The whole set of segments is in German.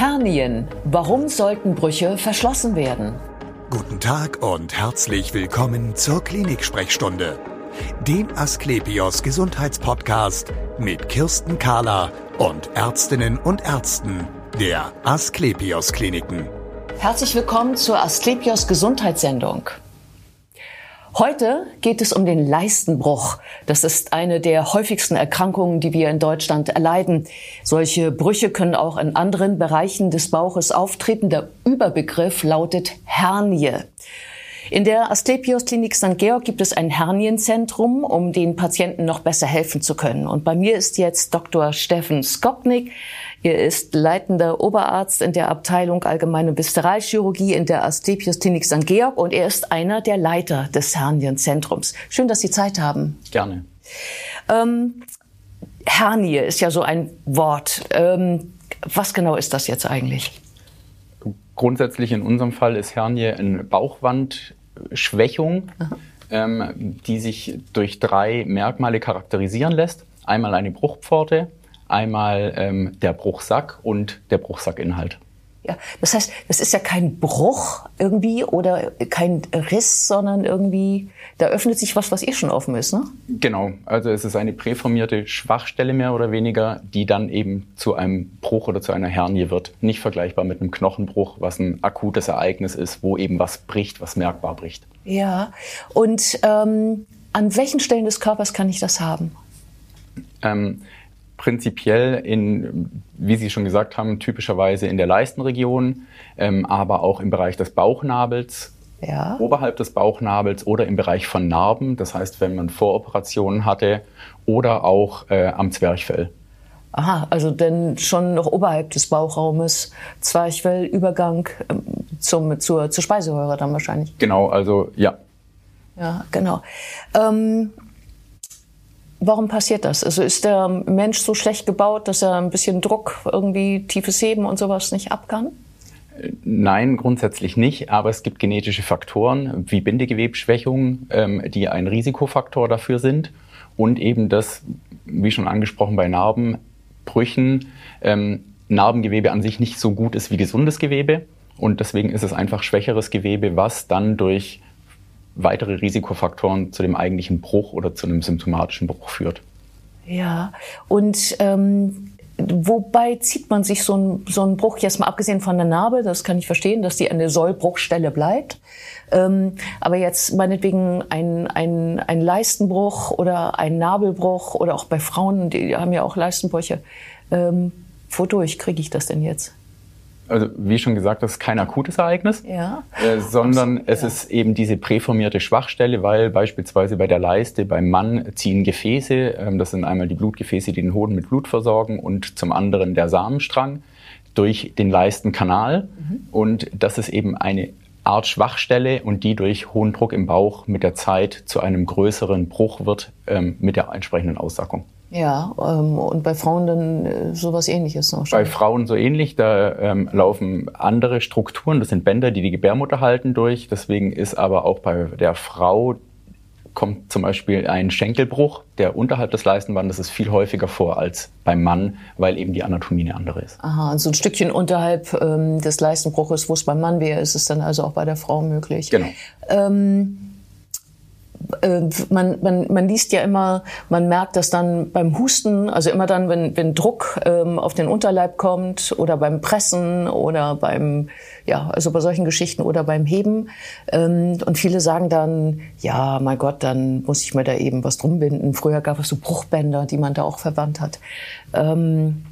Hernien. Warum sollten Brüche verschlossen werden? Guten Tag und herzlich willkommen zur Klinik-Sprechstunde, dem Asklepios Gesundheitspodcast mit Kirsten Kahler und Ärztinnen und Ärzten der Asklepios Kliniken. Herzlich willkommen zur Asklepios Gesundheitssendung. Heute geht es um den Leistenbruch. Das ist eine der häufigsten Erkrankungen, die wir in Deutschland erleiden. Solche Brüche können auch in anderen Bereichen des Bauches auftreten. Der Überbegriff lautet Hernie. In der Asklepios Klinik St. Georg gibt es ein Hernienzentrum, um den Patienten noch besser helfen zu können. Und bei mir ist jetzt Dr. Steffen Skopnik. Er ist leitender Oberarzt in der Abteilung Allgemeine Visceralchirurgie in der Asklepios Klinik St. Georg und er ist einer der Leiter des Hernienzentrums. Schön, dass Sie Zeit haben. Gerne. Ähm, Hernie ist ja so ein Wort. Ähm, was genau ist das jetzt eigentlich? Grundsätzlich in unserem Fall ist Hernie eine Bauchwandschwächung, ähm, die sich durch drei Merkmale charakterisieren lässt. Einmal eine Bruchpforte, einmal ähm, der Bruchsack und der Bruchsackinhalt. Ja, das heißt, das ist ja kein Bruch irgendwie oder kein Riss, sondern irgendwie, da öffnet sich was, was eh schon offen ist, ne? Genau, also es ist eine präformierte Schwachstelle mehr oder weniger, die dann eben zu einem Bruch oder zu einer Hernie wird. Nicht vergleichbar mit einem Knochenbruch, was ein akutes Ereignis ist, wo eben was bricht, was merkbar bricht. Ja, und ähm, an welchen Stellen des Körpers kann ich das haben? Ähm, prinzipiell in, wie Sie schon gesagt haben, typischerweise in der Leistenregion, ähm, aber auch im Bereich des Bauchnabels, ja. oberhalb des Bauchnabels oder im Bereich von Narben, das heißt, wenn man Voroperationen hatte oder auch äh, am Zwerchfell. Aha, also denn schon noch oberhalb des Bauchraumes, Zwerchfellübergang ähm, zum, zur, zur Speiseröhre dann wahrscheinlich. Genau, also ja. Ja, genau. Ähm, Warum passiert das? Also ist der Mensch so schlecht gebaut, dass er ein bisschen Druck, irgendwie tiefes Heben und sowas nicht ab kann? Nein, grundsätzlich nicht. Aber es gibt genetische Faktoren wie Bindegewebsschwächungen, ähm, die ein Risikofaktor dafür sind. Und eben das, wie schon angesprochen bei Narbenbrüchen, ähm, Narbengewebe an sich nicht so gut ist wie gesundes Gewebe. Und deswegen ist es einfach schwächeres Gewebe, was dann durch weitere Risikofaktoren zu dem eigentlichen Bruch oder zu einem symptomatischen Bruch führt. Ja, und ähm, wobei zieht man sich so ein, so ein Bruch, jetzt mal abgesehen von der Narbe, das kann ich verstehen, dass die eine Sollbruchstelle bleibt. Ähm, aber jetzt meinetwegen ein, ein, ein Leistenbruch oder ein Nabelbruch oder auch bei Frauen, die haben ja auch Leistenbrüche. Ähm, wodurch kriege ich das denn jetzt? Also wie schon gesagt, das ist kein akutes Ereignis, ja. äh, sondern Absolut, es ja. ist eben diese präformierte Schwachstelle, weil beispielsweise bei der Leiste beim Mann ziehen Gefäße, ähm, das sind einmal die Blutgefäße, die den Hoden mit Blut versorgen und zum anderen der Samenstrang durch den Leistenkanal mhm. und das ist eben eine Art Schwachstelle und die durch hohen Druck im Bauch mit der Zeit zu einem größeren Bruch wird ähm, mit der entsprechenden Aussackung. Ja, ähm, und bei Frauen dann äh, sowas ähnliches noch. Bei Frauen so ähnlich, da ähm, laufen andere Strukturen, das sind Bänder, die die Gebärmutter halten durch. Deswegen ist aber auch bei der Frau kommt zum Beispiel ein Schenkelbruch, der unterhalb des Leistenbandes ist viel häufiger vor als beim Mann, weil eben die Anatomie eine andere ist. Aha, also ein Stückchen unterhalb ähm, des Leistenbruches, wo es beim Mann wäre, ist es dann also auch bei der Frau möglich. Genau. Ähm, äh, man, man, man liest ja immer, man merkt das dann beim Husten, also immer dann, wenn, wenn Druck ähm, auf den Unterleib kommt oder beim Pressen oder beim, ja, also bei solchen Geschichten oder beim Heben. Ähm, und viele sagen dann, ja, mein Gott, dann muss ich mir da eben was drum binden. Früher gab es so Bruchbänder, die man da auch verwandt hat. Ähm,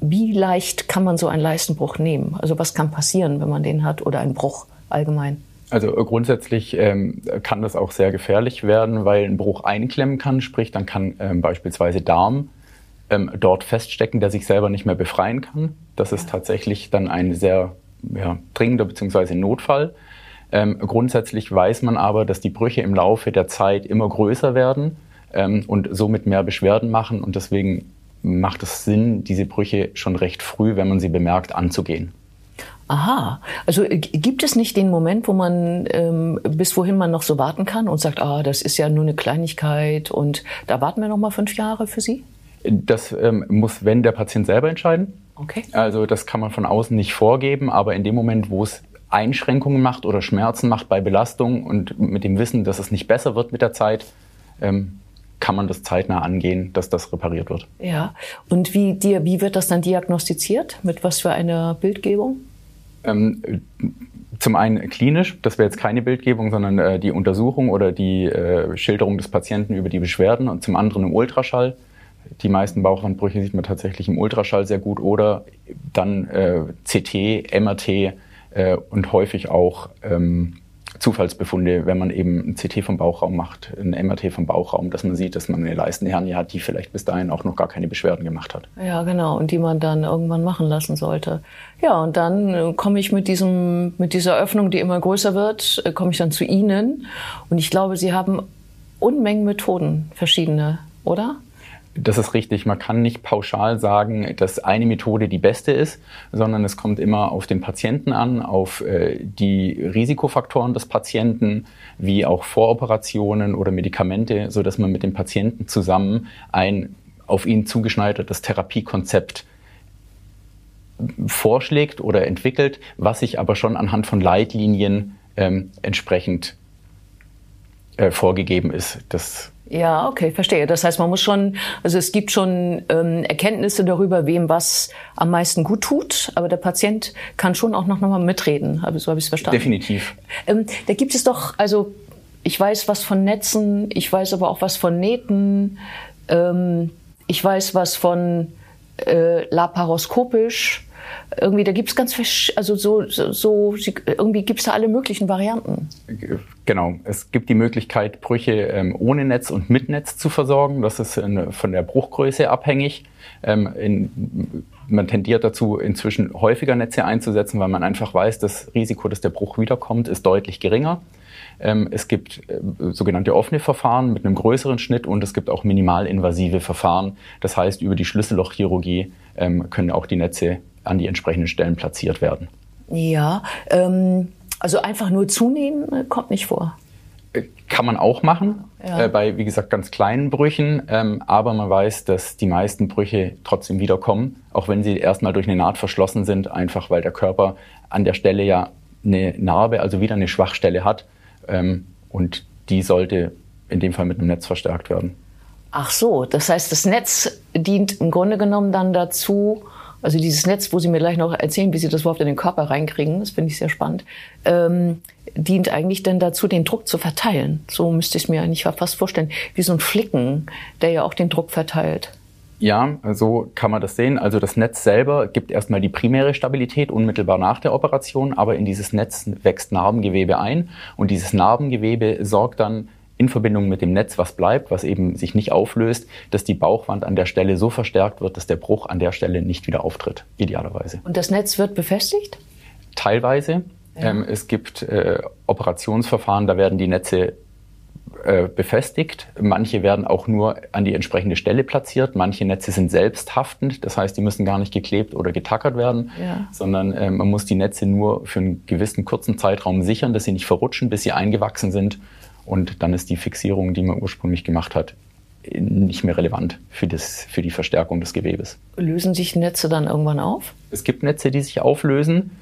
wie leicht kann man so einen Leistenbruch nehmen? Also was kann passieren, wenn man den hat oder einen Bruch allgemein? Also äh, grundsätzlich ähm, kann das auch sehr gefährlich werden, weil ein Bruch einklemmen kann, sprich dann kann ähm, beispielsweise Darm ähm, dort feststecken, der sich selber nicht mehr befreien kann. Das ist tatsächlich dann ein sehr ja, dringender bzw. Notfall. Ähm, grundsätzlich weiß man aber, dass die Brüche im Laufe der Zeit immer größer werden ähm, und somit mehr Beschwerden machen und deswegen macht es Sinn, diese Brüche schon recht früh, wenn man sie bemerkt, anzugehen. Aha, also äh, gibt es nicht den Moment, wo man ähm, bis wohin man noch so warten kann und sagt, ah, das ist ja nur eine Kleinigkeit und da warten wir noch mal fünf Jahre für Sie? Das ähm, muss, wenn der Patient selber entscheiden. Okay. Also das kann man von außen nicht vorgeben, aber in dem Moment, wo es Einschränkungen macht oder Schmerzen macht bei Belastung und mit dem Wissen, dass es nicht besser wird mit der Zeit, ähm, kann man das zeitnah angehen, dass das repariert wird. Ja, und wie, dir, wie wird das dann diagnostiziert? Mit was für einer Bildgebung? Ähm, zum einen klinisch, das wäre jetzt keine Bildgebung, sondern äh, die Untersuchung oder die äh, Schilderung des Patienten über die Beschwerden und zum anderen im Ultraschall. Die meisten Bauchwandbrüche sieht man tatsächlich im Ultraschall sehr gut oder dann äh, CT, MRT äh, und häufig auch ähm, Zufallsbefunde, wenn man eben ein CT vom Bauchraum macht, ein MRT vom Bauchraum, dass man sieht, dass man eine Leistenhernie hat, die vielleicht bis dahin auch noch gar keine Beschwerden gemacht hat. Ja, genau, und die man dann irgendwann machen lassen sollte. Ja, und dann äh, komme ich mit diesem, mit dieser Öffnung, die immer größer wird, äh, komme ich dann zu Ihnen. Und ich glaube, Sie haben Unmengen Methoden, verschiedene, oder? Das ist richtig. Man kann nicht pauschal sagen, dass eine Methode die beste ist, sondern es kommt immer auf den Patienten an, auf äh, die Risikofaktoren des Patienten, wie auch Voroperationen oder Medikamente, so dass man mit dem Patienten zusammen ein auf ihn zugeschneidertes Therapiekonzept vorschlägt oder entwickelt, was sich aber schon anhand von Leitlinien ähm, entsprechend äh, vorgegeben ist. Das ja, okay, verstehe. Das heißt, man muss schon, also es gibt schon ähm, Erkenntnisse darüber, wem was am meisten gut tut, aber der Patient kann schon auch noch, noch mal mitreden. Aber so habe ich es verstanden. Definitiv. Ähm, da gibt es doch, also ich weiß was von Netzen, ich weiß aber auch was von Nähten, ähm, ich weiß was von äh, laparoskopisch irgendwie, da gibt es ganz, also so, so, so irgendwie gibt es da alle möglichen Varianten. Genau, es gibt die Möglichkeit, Brüche ähm, ohne Netz und mit Netz zu versorgen. Das ist von der Bruchgröße abhängig. Ähm, in, man tendiert dazu, inzwischen häufiger Netze einzusetzen, weil man einfach weiß, das Risiko, dass der Bruch wiederkommt, ist deutlich geringer. Ähm, es gibt äh, sogenannte offene Verfahren mit einem größeren Schnitt und es gibt auch minimalinvasive Verfahren. Das heißt, über die Schlüssellochchirurgie können auch die Netze an die entsprechenden Stellen platziert werden. Ja, ähm, also einfach nur zunehmen äh, kommt nicht vor. Äh, kann man auch machen, ja. äh, bei, wie gesagt, ganz kleinen Brüchen. Ähm, aber man weiß, dass die meisten Brüche trotzdem wiederkommen, auch wenn sie erstmal durch eine Naht verschlossen sind, einfach weil der Körper an der Stelle ja eine Narbe, also wieder eine Schwachstelle hat. Ähm, und die sollte in dem Fall mit einem Netz verstärkt werden. Ach so, das heißt, das Netz dient im Grunde genommen dann dazu, also dieses Netz, wo Sie mir gleich noch erzählen, wie Sie das überhaupt in den Körper reinkriegen, das finde ich sehr spannend, ähm, dient eigentlich dann dazu, den Druck zu verteilen. So müsste ich es mir eigentlich fast vorstellen, wie so ein Flicken, der ja auch den Druck verteilt. Ja, so kann man das sehen. Also das Netz selber gibt erstmal die primäre Stabilität unmittelbar nach der Operation, aber in dieses Netz wächst Narbengewebe ein und dieses Narbengewebe sorgt dann in Verbindung mit dem Netz was bleibt, was eben sich nicht auflöst, dass die Bauchwand an der Stelle so verstärkt wird, dass der Bruch an der Stelle nicht wieder auftritt, idealerweise. Und das Netz wird befestigt? Teilweise. Ja. Ähm, es gibt äh, Operationsverfahren, da werden die Netze äh, befestigt. Manche werden auch nur an die entsprechende Stelle platziert. Manche Netze sind selbsthaftend, das heißt, die müssen gar nicht geklebt oder getackert werden, ja. sondern äh, man muss die Netze nur für einen gewissen kurzen Zeitraum sichern, dass sie nicht verrutschen, bis sie eingewachsen sind und dann ist die Fixierung, die man ursprünglich gemacht hat, nicht mehr relevant für, das, für die Verstärkung des Gewebes. Lösen sich Netze dann irgendwann auf? Es gibt Netze, die sich auflösen.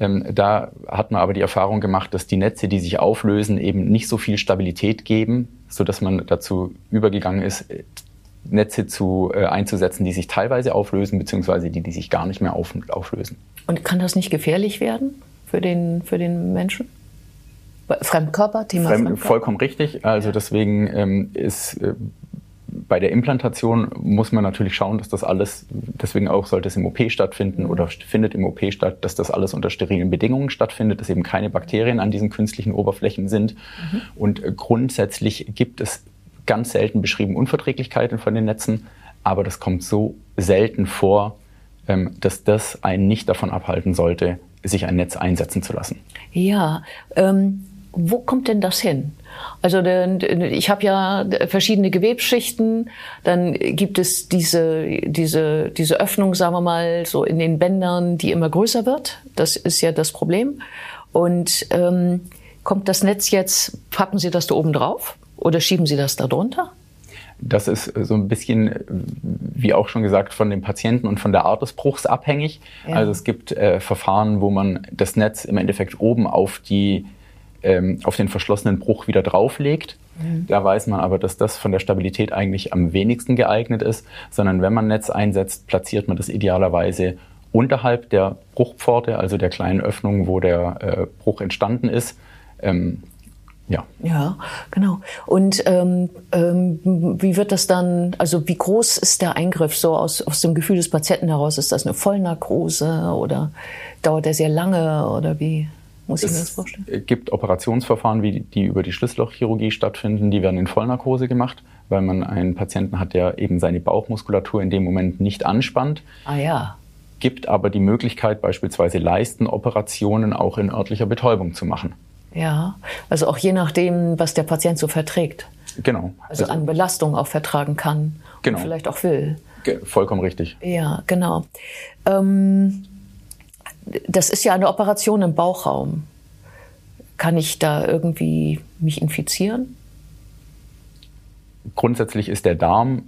Ähm, da hat man aber die Erfahrung gemacht, dass die Netze, die sich auflösen, eben nicht so viel Stabilität geben, sodass man dazu übergegangen ist, Netze zu, äh, einzusetzen, die sich teilweise auflösen, beziehungsweise die, die sich gar nicht mehr auf, auflösen. Und kann das nicht gefährlich werden für den, für den Menschen? Fremdkörper, Thema Fremd, Fremdkörper. Vollkommen richtig. Also deswegen ähm, ist äh, bei der Implantation muss man natürlich schauen, dass das alles, deswegen auch sollte es im OP stattfinden mhm. oder findet im OP statt, dass das alles unter sterilen Bedingungen stattfindet, dass eben keine Bakterien an diesen künstlichen Oberflächen sind. Mhm. Und äh, grundsätzlich gibt es ganz selten beschrieben Unverträglichkeiten von den Netzen, aber das kommt so selten vor, ähm, dass das einen nicht davon abhalten sollte, sich ein Netz einsetzen zu lassen. Ja, ähm, wo kommt denn das hin? Also ich habe ja verschiedene Gewebsschichten, dann gibt es diese, diese, diese Öffnung, sagen wir mal, so in den Bändern, die immer größer wird. Das ist ja das Problem. Und ähm, kommt das Netz jetzt, packen Sie das da oben drauf oder schieben Sie das da drunter? Das ist so ein bisschen, wie auch schon gesagt, von dem Patienten und von der Art des Bruchs abhängig. Ja. Also es gibt äh, Verfahren, wo man das Netz im Endeffekt oben auf die ähm, auf den verschlossenen Bruch wieder drauflegt. Mhm. Da weiß man aber, dass das von der Stabilität eigentlich am wenigsten geeignet ist, sondern wenn man Netz einsetzt, platziert man das idealerweise unterhalb der Bruchpforte, also der kleinen Öffnung, wo der äh, Bruch entstanden ist. Ähm, ja. Ja, genau. Und ähm, ähm, wie wird das dann, also wie groß ist der Eingriff so aus, aus dem Gefühl des Patienten heraus? Ist das eine Vollnarkose oder dauert der sehr lange oder wie? Muss ich mir das vorstellen? Es gibt Operationsverfahren, wie die über die Schlüssellochchirurgie stattfinden, die werden in Vollnarkose gemacht, weil man einen Patienten hat, der eben seine Bauchmuskulatur in dem Moment nicht anspannt. Ah ja. Gibt aber die Möglichkeit, beispielsweise Leistenoperationen auch in örtlicher Betäubung zu machen. Ja, also auch je nachdem, was der Patient so verträgt. Genau. Also, also an Belastung auch vertragen kann genau. und vielleicht auch will. Vollkommen richtig. Ja, genau. Ähm, das ist ja eine Operation im Bauchraum. Kann ich da irgendwie mich infizieren? Grundsätzlich ist der Darm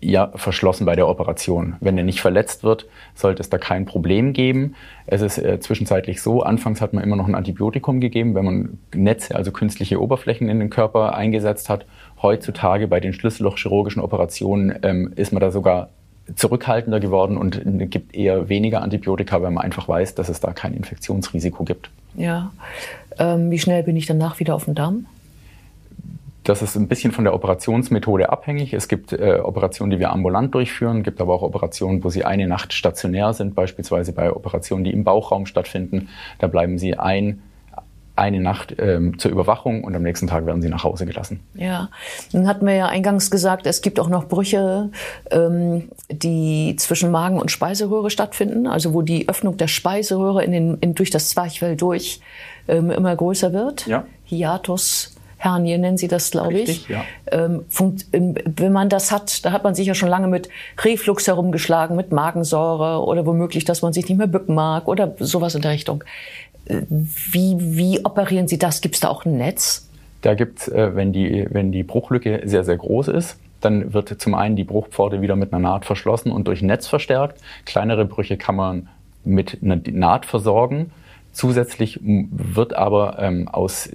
ja verschlossen bei der Operation. Wenn er nicht verletzt wird, sollte es da kein Problem geben. Es ist äh, zwischenzeitlich so, anfangs hat man immer noch ein Antibiotikum gegeben, wenn man Netze, also künstliche Oberflächen in den Körper eingesetzt hat. Heutzutage bei den schlüssellochchirurgischen Operationen ähm, ist man da sogar zurückhaltender geworden und gibt eher weniger Antibiotika, weil man einfach weiß, dass es da kein Infektionsrisiko gibt. Ja. Ähm, wie schnell bin ich danach wieder auf dem Damm? Das ist ein bisschen von der Operationsmethode abhängig. Es gibt äh, Operationen, die wir ambulant durchführen, gibt aber auch Operationen, wo sie eine Nacht stationär sind, beispielsweise bei Operationen, die im Bauchraum stattfinden. Da bleiben sie ein eine Nacht ähm, zur Überwachung und am nächsten Tag werden sie nach Hause gelassen. Ja, dann hatten wir ja eingangs gesagt, es gibt auch noch Brüche, ähm, die zwischen Magen und Speiseröhre stattfinden, also wo die Öffnung der Speiseröhre in den, in, durch das Zwerchfell durch ähm, immer größer wird. Ja. Hiatus. Hernie nennen sie das, glaube ich. Ja. Ähm, wenn man das hat, da hat man sich ja schon lange mit Reflux herumgeschlagen, mit Magensäure oder womöglich, dass man sich nicht mehr bücken mag oder sowas in der Richtung. Wie, wie operieren Sie das? Gibt es da auch ein Netz? Da gibt es, äh, wenn, die, wenn die Bruchlücke sehr, sehr groß ist, dann wird zum einen die Bruchpforte wieder mit einer Naht verschlossen und durch Netz verstärkt. Kleinere Brüche kann man mit einer Naht versorgen. Zusätzlich wird aber ähm, aus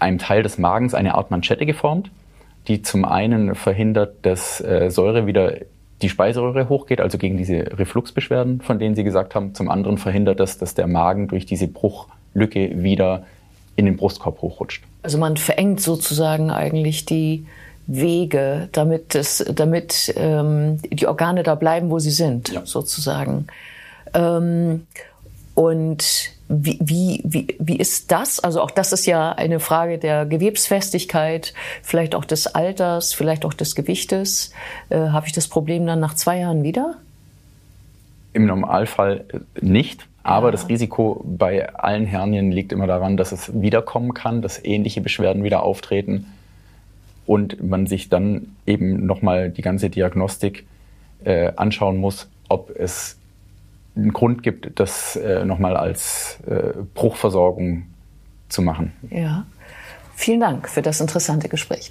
einem Teil des Magens eine Art Manschette geformt, die zum einen verhindert, dass äh, Säure wieder die Speiseröhre hochgeht, also gegen diese Refluxbeschwerden, von denen Sie gesagt haben. Zum anderen verhindert das, dass der Magen durch diese Bruchlücke wieder in den Brustkorb hochrutscht. Also man verengt sozusagen eigentlich die Wege, damit, es, damit ähm, die Organe da bleiben, wo sie sind, ja. sozusagen. Ähm, und wie, wie, wie, wie ist das? Also auch das ist ja eine Frage der Gewebsfestigkeit, vielleicht auch des Alters, vielleicht auch des Gewichtes. Äh, Habe ich das Problem dann nach zwei Jahren wieder? Im Normalfall nicht. Aber ja. das Risiko bei allen Hernien liegt immer daran, dass es wiederkommen kann, dass ähnliche Beschwerden wieder auftreten und man sich dann eben nochmal die ganze Diagnostik äh, anschauen muss, ob es einen Grund gibt, das äh, nochmal als äh, Bruchversorgung zu machen. Ja, vielen Dank für das interessante Gespräch.